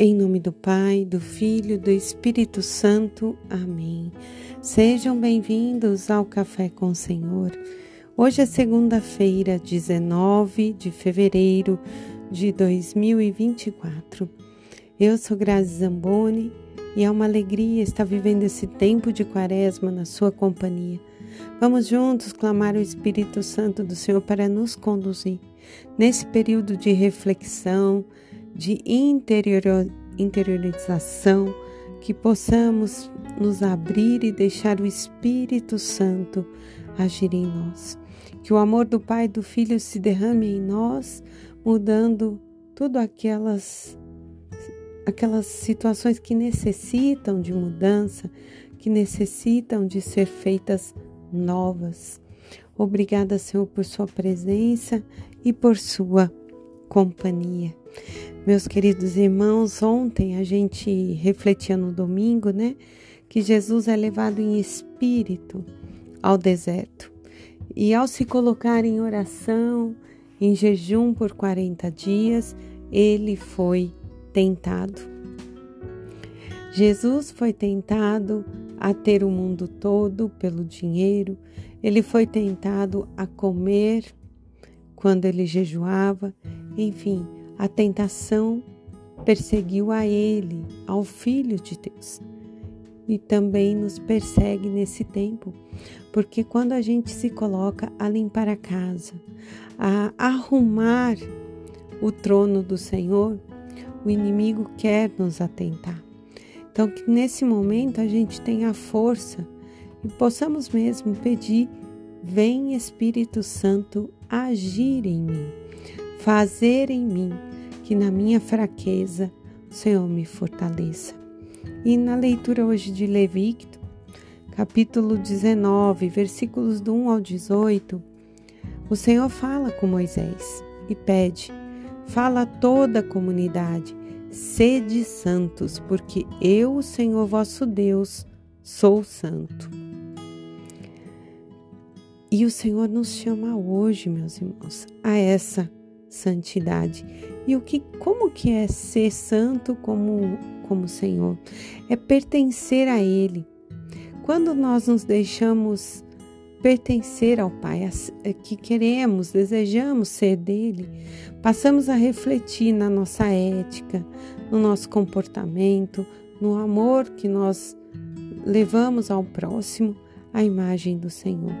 Em nome do Pai, do Filho, do Espírito Santo. Amém. Sejam bem-vindos ao Café com o Senhor. Hoje é segunda-feira, 19 de fevereiro de 2024. Eu sou Grazi Zamboni e é uma alegria estar vivendo esse tempo de quaresma na sua companhia. Vamos juntos clamar o Espírito Santo do Senhor para nos conduzir nesse período de reflexão, de interiorização, que possamos nos abrir e deixar o Espírito Santo agir em nós. Que o amor do Pai e do Filho se derrame em nós, mudando tudo aquelas aquelas situações que necessitam de mudança, que necessitam de ser feitas novas. Obrigada, Senhor, por sua presença e por sua companhia. Meus queridos irmãos, ontem a gente refletia no domingo, né, que Jesus é levado em espírito ao deserto. E ao se colocar em oração, em jejum por 40 dias, ele foi tentado. Jesus foi tentado a ter o mundo todo pelo dinheiro, ele foi tentado a comer quando ele jejuava, enfim, a tentação perseguiu a ele, ao Filho de Deus. E também nos persegue nesse tempo, porque quando a gente se coloca a limpar a casa, a arrumar o trono do Senhor, o inimigo quer nos atentar. Então, que nesse momento a gente tenha força e possamos mesmo pedir: Vem Espírito Santo agir em mim, fazer em mim que na minha fraqueza o Senhor me fortaleça. E na leitura hoje de Levítico, capítulo 19, versículos do 1 ao 18, o Senhor fala com Moisés e pede: Fala a toda a comunidade, sede santos, porque eu, o Senhor vosso Deus, sou santo. E o Senhor nos chama hoje, meus irmãos, a essa santidade. E o que, como que é ser santo como como Senhor? É pertencer a Ele. Quando nós nos deixamos pertencer ao Pai, é que queremos, desejamos ser dele, passamos a refletir na nossa ética, no nosso comportamento, no amor que nós levamos ao próximo, a imagem do Senhor.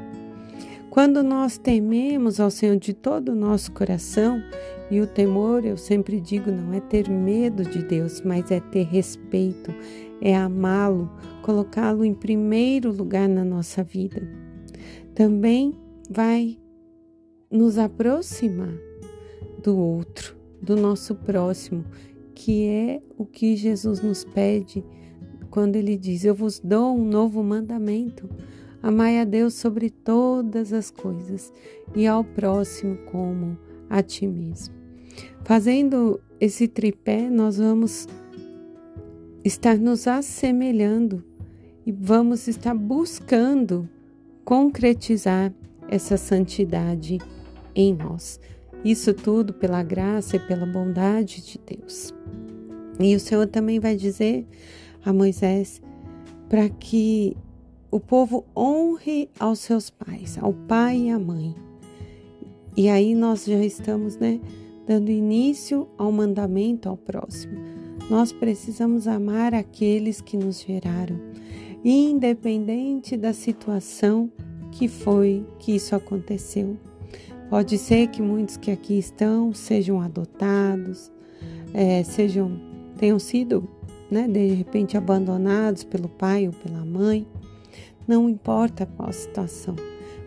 Quando nós tememos ao Senhor de todo o nosso coração, e o temor, eu sempre digo, não é ter medo de Deus, mas é ter respeito, é amá-lo, colocá-lo em primeiro lugar na nossa vida. Também vai nos aproximar do outro, do nosso próximo, que é o que Jesus nos pede quando ele diz: Eu vos dou um novo mandamento Amai a Deus sobre todas as coisas e ao próximo como a ti mesmo. Fazendo esse tripé, nós vamos estar nos assemelhando e vamos estar buscando concretizar essa santidade em nós. Isso tudo pela graça e pela bondade de Deus. E o Senhor também vai dizer a Moisés para que o povo honre aos seus pais, ao pai e à mãe. E aí nós já estamos, né, dando início ao mandamento ao próximo. Nós precisamos amar aqueles que nos geraram, independente da situação que foi que isso aconteceu. Pode ser que muitos que aqui estão sejam adotados, é, sejam tenham sido, né, de repente abandonados pelo pai ou pela mãe não importa qual situação,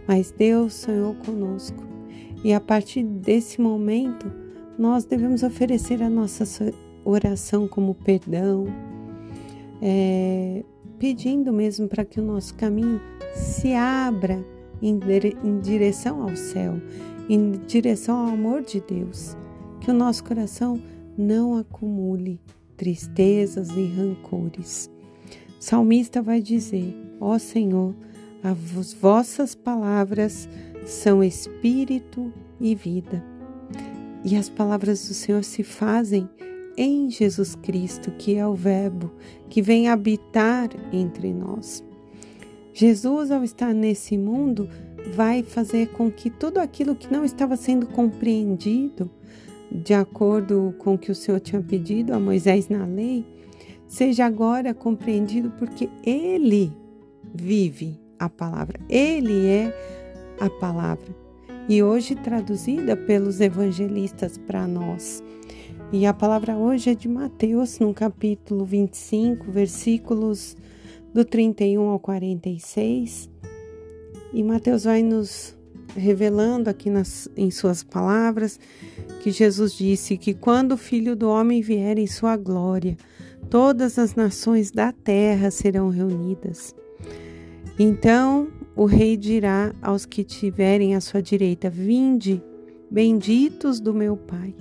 mas Deus sonhou conosco. E a partir desse momento, nós devemos oferecer a nossa oração como perdão, é, pedindo mesmo para que o nosso caminho se abra em, em direção ao céu, em direção ao amor de Deus, que o nosso coração não acumule tristezas e rancores. O salmista vai dizer: Ó Senhor, as vossas palavras são espírito e vida. E as palavras do Senhor se fazem em Jesus Cristo, que é o Verbo, que vem habitar entre nós. Jesus, ao estar nesse mundo, vai fazer com que tudo aquilo que não estava sendo compreendido, de acordo com o que o Senhor tinha pedido a Moisés na lei, seja agora compreendido porque Ele vive a palavra, Ele é a palavra. E hoje traduzida pelos evangelistas para nós. E a palavra hoje é de Mateus, no capítulo 25, versículos do 31 ao 46. E Mateus vai nos revelando aqui nas, em suas palavras que Jesus disse que quando o Filho do Homem vier em sua glória, todas as nações da terra serão reunidas. Então o rei dirá aos que tiverem à sua direita: Vinde, benditos do meu Pai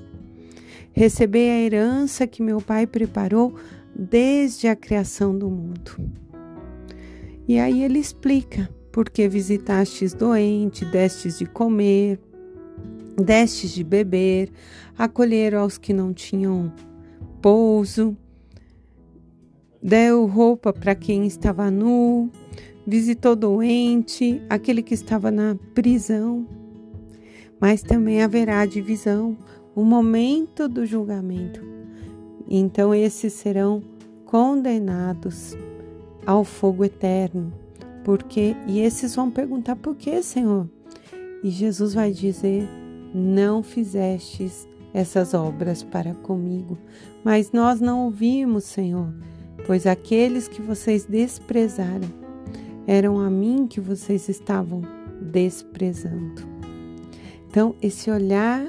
Recebei a herança que meu Pai preparou desde a criação do mundo. E aí ele explica: porque visitastes doente, destes de comer, destes de beber, acolheram aos que não tinham pouso, deu roupa para quem estava nu, visitou doente, aquele que estava na prisão. Mas também haverá divisão, o momento do julgamento. Então esses serão condenados ao fogo eterno. Porque e esses vão perguntar por que, Senhor? E Jesus vai dizer: Não fizestes essas obras para comigo, mas nós não ouvimos, Senhor, pois aqueles que vocês desprezaram eram a mim que vocês estavam desprezando. Então, esse olhar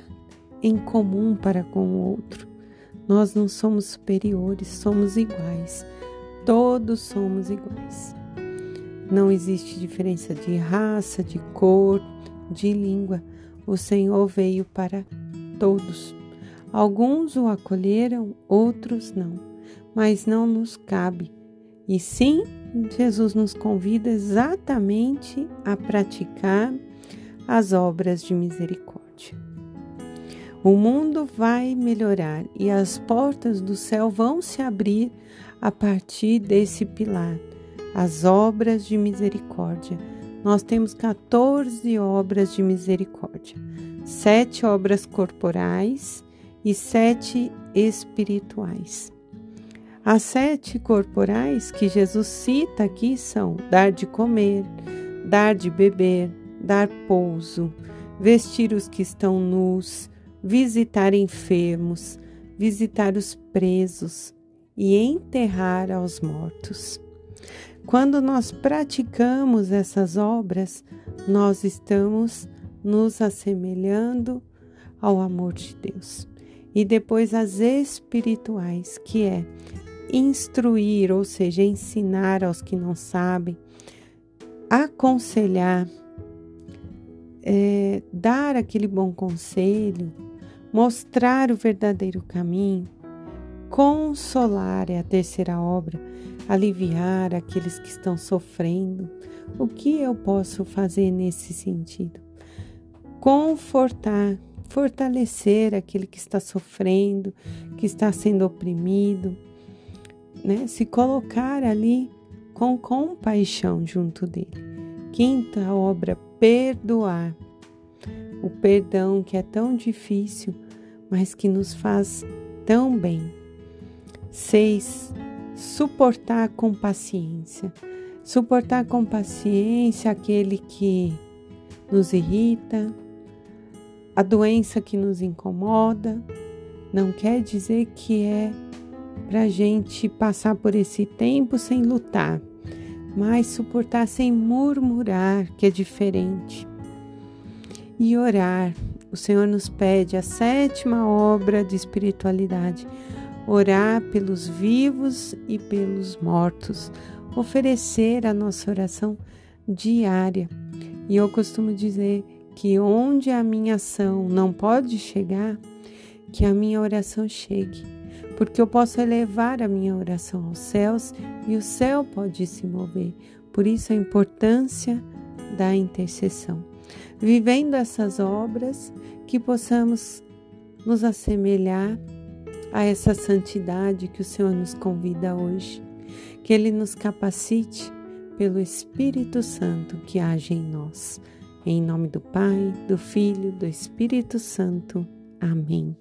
em comum para com o outro. Nós não somos superiores, somos iguais. Todos somos iguais. Não existe diferença de raça, de cor, de língua. O Senhor veio para todos. Alguns o acolheram, outros não. Mas não nos cabe. E sim, Jesus nos convida exatamente a praticar as obras de misericórdia. O mundo vai melhorar e as portas do céu vão se abrir a partir desse pilar, as obras de misericórdia. Nós temos 14 obras de misericórdia, sete obras corporais e sete espirituais. As sete corporais que Jesus cita aqui são dar de comer, dar de beber, dar pouso, vestir os que estão nus, visitar enfermos, visitar os presos e enterrar aos mortos. Quando nós praticamos essas obras, nós estamos nos assemelhando ao amor de Deus. E depois as espirituais, que é instruir, ou seja, ensinar aos que não sabem, aconselhar, é, dar aquele bom conselho, mostrar o verdadeiro caminho, consolar é a terceira obra, aliviar aqueles que estão sofrendo. O que eu posso fazer nesse sentido? Confortar, fortalecer aquele que está sofrendo, que está sendo oprimido, né? Se colocar ali com compaixão junto dele. Quinta obra, perdoar o perdão que é tão difícil, mas que nos faz tão bem. 6. Suportar com paciência. Suportar com paciência aquele que nos irrita, a doença que nos incomoda. Não quer dizer que é para gente passar por esse tempo sem lutar, mas suportar sem murmurar, que é diferente e orar. O Senhor nos pede a sétima obra de espiritualidade: orar pelos vivos e pelos mortos, oferecer a nossa oração diária. E eu costumo dizer que onde a minha ação não pode chegar, que a minha oração chegue, porque eu posso elevar a minha oração aos céus e o céu pode se mover. Por isso a importância da intercessão vivendo essas obras, que possamos nos assemelhar a essa santidade que o Senhor nos convida hoje. Que Ele nos capacite pelo Espírito Santo que age em nós. Em nome do Pai, do Filho, do Espírito Santo. Amém.